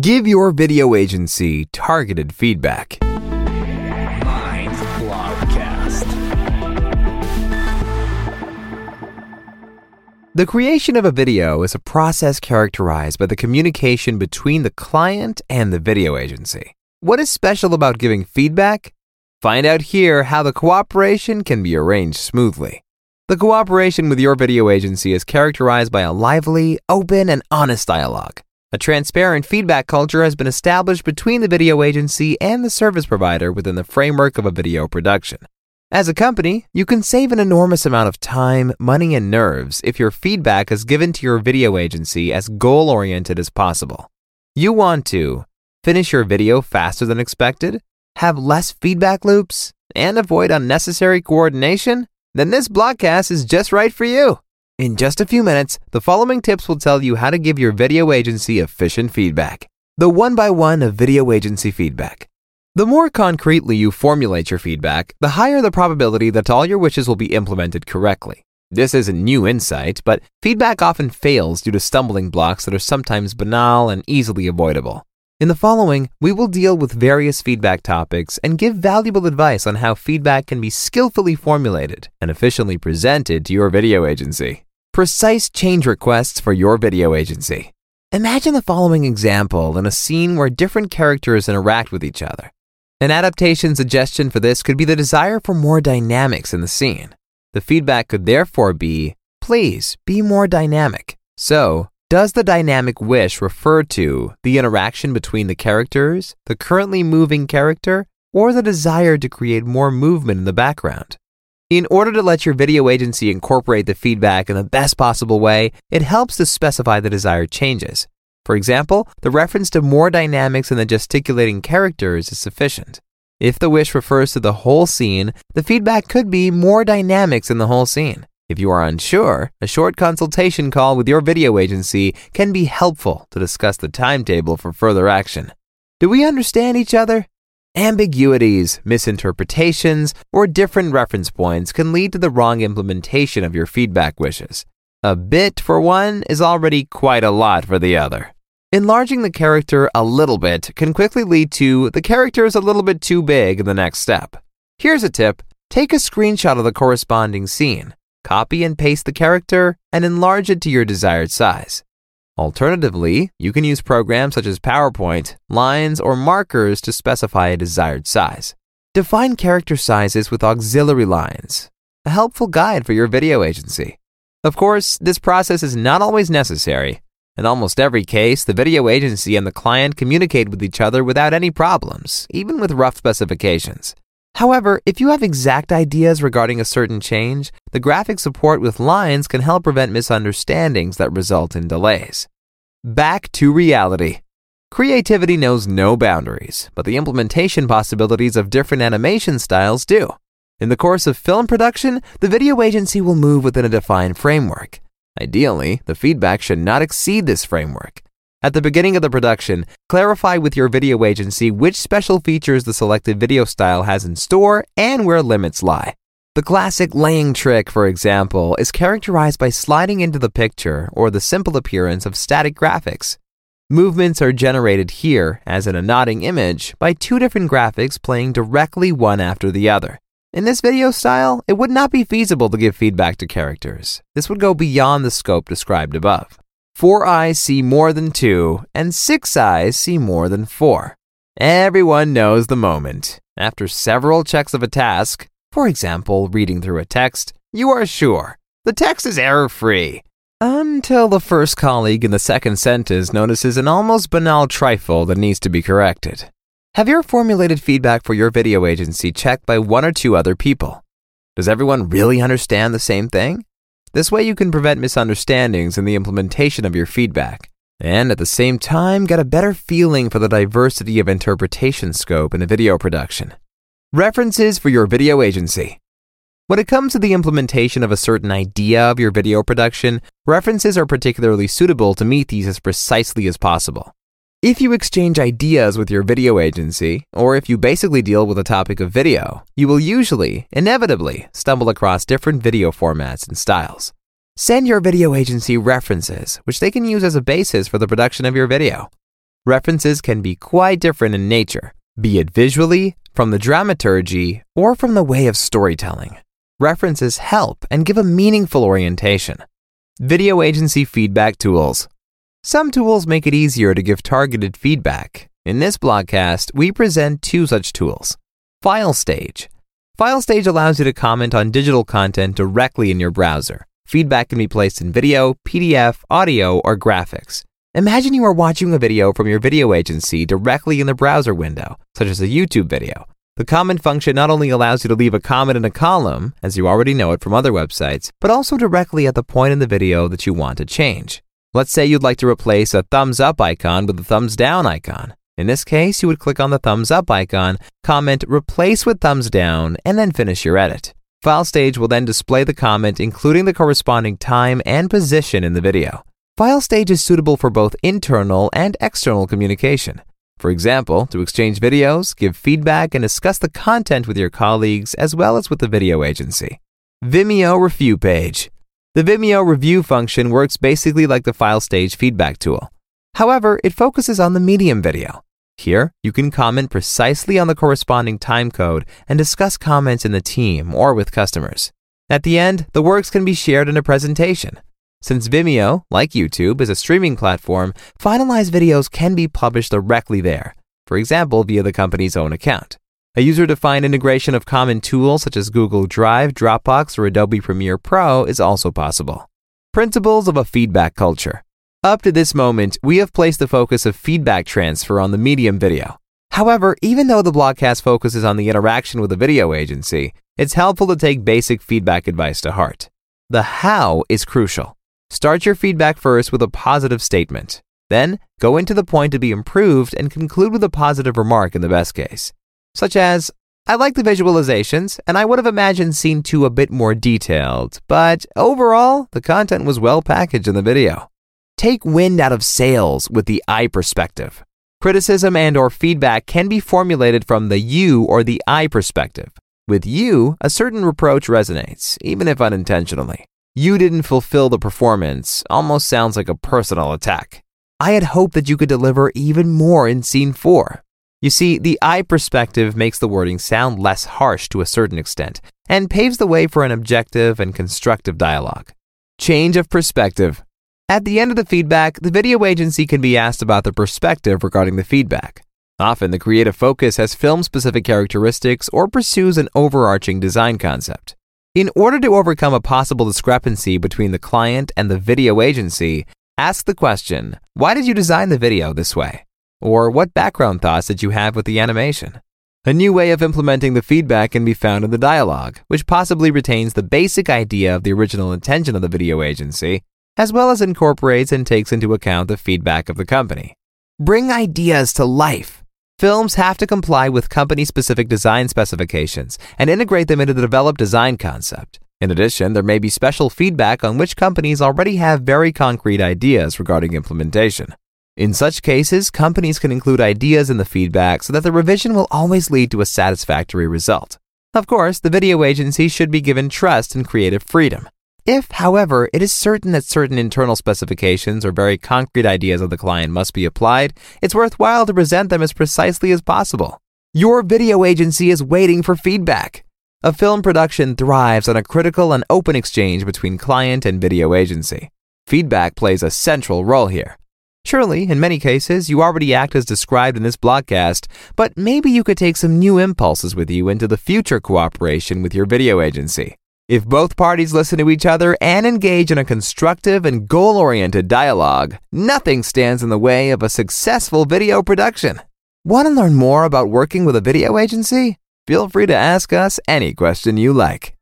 Give your video agency targeted feedback. Mind Blogcast. The creation of a video is a process characterized by the communication between the client and the video agency. What is special about giving feedback? Find out here how the cooperation can be arranged smoothly. The cooperation with your video agency is characterized by a lively, open, and honest dialogue. A transparent feedback culture has been established between the video agency and the service provider within the framework of a video production. As a company, you can save an enormous amount of time, money, and nerves if your feedback is given to your video agency as goal oriented as possible. You want to finish your video faster than expected, have less feedback loops, and avoid unnecessary coordination? Then this blogcast is just right for you. In just a few minutes, the following tips will tell you how to give your video agency efficient feedback. The one by one of video agency feedback. The more concretely you formulate your feedback, the higher the probability that all your wishes will be implemented correctly. This isn't new insight, but feedback often fails due to stumbling blocks that are sometimes banal and easily avoidable. In the following, we will deal with various feedback topics and give valuable advice on how feedback can be skillfully formulated and efficiently presented to your video agency. Precise change requests for your video agency. Imagine the following example in a scene where different characters interact with each other. An adaptation suggestion for this could be the desire for more dynamics in the scene. The feedback could therefore be, please be more dynamic. So, does the dynamic wish refer to the interaction between the characters, the currently moving character, or the desire to create more movement in the background? In order to let your video agency incorporate the feedback in the best possible way, it helps to specify the desired changes. For example, the reference to more dynamics in the gesticulating characters is sufficient. If the wish refers to the whole scene, the feedback could be more dynamics in the whole scene. If you are unsure, a short consultation call with your video agency can be helpful to discuss the timetable for further action. Do we understand each other? Ambiguities, misinterpretations, or different reference points can lead to the wrong implementation of your feedback wishes. A bit for one is already quite a lot for the other. Enlarging the character a little bit can quickly lead to the character is a little bit too big in the next step. Here's a tip take a screenshot of the corresponding scene, copy and paste the character, and enlarge it to your desired size. Alternatively, you can use programs such as PowerPoint, lines, or markers to specify a desired size. Define character sizes with auxiliary lines, a helpful guide for your video agency. Of course, this process is not always necessary. In almost every case, the video agency and the client communicate with each other without any problems, even with rough specifications. However, if you have exact ideas regarding a certain change, the graphic support with lines can help prevent misunderstandings that result in delays. Back to reality. Creativity knows no boundaries, but the implementation possibilities of different animation styles do. In the course of film production, the video agency will move within a defined framework. Ideally, the feedback should not exceed this framework. At the beginning of the production, clarify with your video agency which special features the selected video style has in store and where limits lie. The classic laying trick, for example, is characterized by sliding into the picture or the simple appearance of static graphics. Movements are generated here, as in a nodding image, by two different graphics playing directly one after the other. In this video style, it would not be feasible to give feedback to characters. This would go beyond the scope described above. Four eyes see more than two, and six eyes see more than four. Everyone knows the moment. After several checks of a task, for example, reading through a text, you are sure the text is error free. Until the first colleague in the second sentence notices an almost banal trifle that needs to be corrected. Have your formulated feedback for your video agency checked by one or two other people? Does everyone really understand the same thing? This way, you can prevent misunderstandings in the implementation of your feedback, and at the same time, get a better feeling for the diversity of interpretation scope in a video production. References for your video agency. When it comes to the implementation of a certain idea of your video production, references are particularly suitable to meet these as precisely as possible. If you exchange ideas with your video agency, or if you basically deal with a topic of video, you will usually, inevitably, stumble across different video formats and styles. Send your video agency references, which they can use as a basis for the production of your video. References can be quite different in nature, be it visually, from the dramaturgy, or from the way of storytelling. References help and give a meaningful orientation. Video agency feedback tools. Some tools make it easier to give targeted feedback. In this blogcast, we present two such tools. FileStage. FileStage allows you to comment on digital content directly in your browser. Feedback can be placed in video, PDF, audio, or graphics. Imagine you are watching a video from your video agency directly in the browser window, such as a YouTube video. The comment function not only allows you to leave a comment in a column, as you already know it from other websites, but also directly at the point in the video that you want to change. Let's say you'd like to replace a thumbs up icon with a thumbs down icon. In this case, you would click on the thumbs up icon, comment replace with thumbs down, and then finish your edit. FileStage will then display the comment including the corresponding time and position in the video. FileStage is suitable for both internal and external communication. For example, to exchange videos, give feedback, and discuss the content with your colleagues as well as with the video agency. Vimeo Review Page. The Vimeo review function works basically like the FileStage feedback tool. However, it focuses on the medium video. Here, you can comment precisely on the corresponding time code and discuss comments in the team or with customers. At the end, the works can be shared in a presentation. Since Vimeo, like YouTube, is a streaming platform, finalized videos can be published directly there, for example, via the company's own account. A user defined integration of common tools such as Google Drive, Dropbox, or Adobe Premiere Pro is also possible. Principles of a feedback culture. Up to this moment, we have placed the focus of feedback transfer on the medium video. However, even though the blogcast focuses on the interaction with a video agency, it's helpful to take basic feedback advice to heart. The how is crucial. Start your feedback first with a positive statement. Then, go into the point to be improved and conclude with a positive remark in the best case, such as, I like the visualizations, and I would have imagined scene 2 a bit more detailed, but overall, the content was well packaged in the video. Take wind out of sails with the I perspective. Criticism and or feedback can be formulated from the you or the I perspective. With you, a certain reproach resonates, even if unintentionally. You didn't fulfill the performance almost sounds like a personal attack. I had hoped that you could deliver even more in scene 4. You see, the I perspective makes the wording sound less harsh to a certain extent and paves the way for an objective and constructive dialogue. Change of perspective. At the end of the feedback, the video agency can be asked about the perspective regarding the feedback. Often, the creative focus has film specific characteristics or pursues an overarching design concept. In order to overcome a possible discrepancy between the client and the video agency, ask the question Why did you design the video this way? Or what background thoughts did you have with the animation? A new way of implementing the feedback can be found in the dialogue, which possibly retains the basic idea of the original intention of the video agency as well as incorporates and takes into account the feedback of the company. Bring ideas to life. Films have to comply with company specific design specifications and integrate them into the developed design concept. In addition, there may be special feedback on which companies already have very concrete ideas regarding implementation. In such cases, companies can include ideas in the feedback so that the revision will always lead to a satisfactory result. Of course, the video agency should be given trust and creative freedom. If, however, it is certain that certain internal specifications or very concrete ideas of the client must be applied, it's worthwhile to present them as precisely as possible. Your video agency is waiting for feedback. A film production thrives on a critical and open exchange between client and video agency. Feedback plays a central role here. Surely, in many cases, you already act as described in this blogcast, but maybe you could take some new impulses with you into the future cooperation with your video agency. If both parties listen to each other and engage in a constructive and goal oriented dialogue, nothing stands in the way of a successful video production. Want to learn more about working with a video agency? Feel free to ask us any question you like.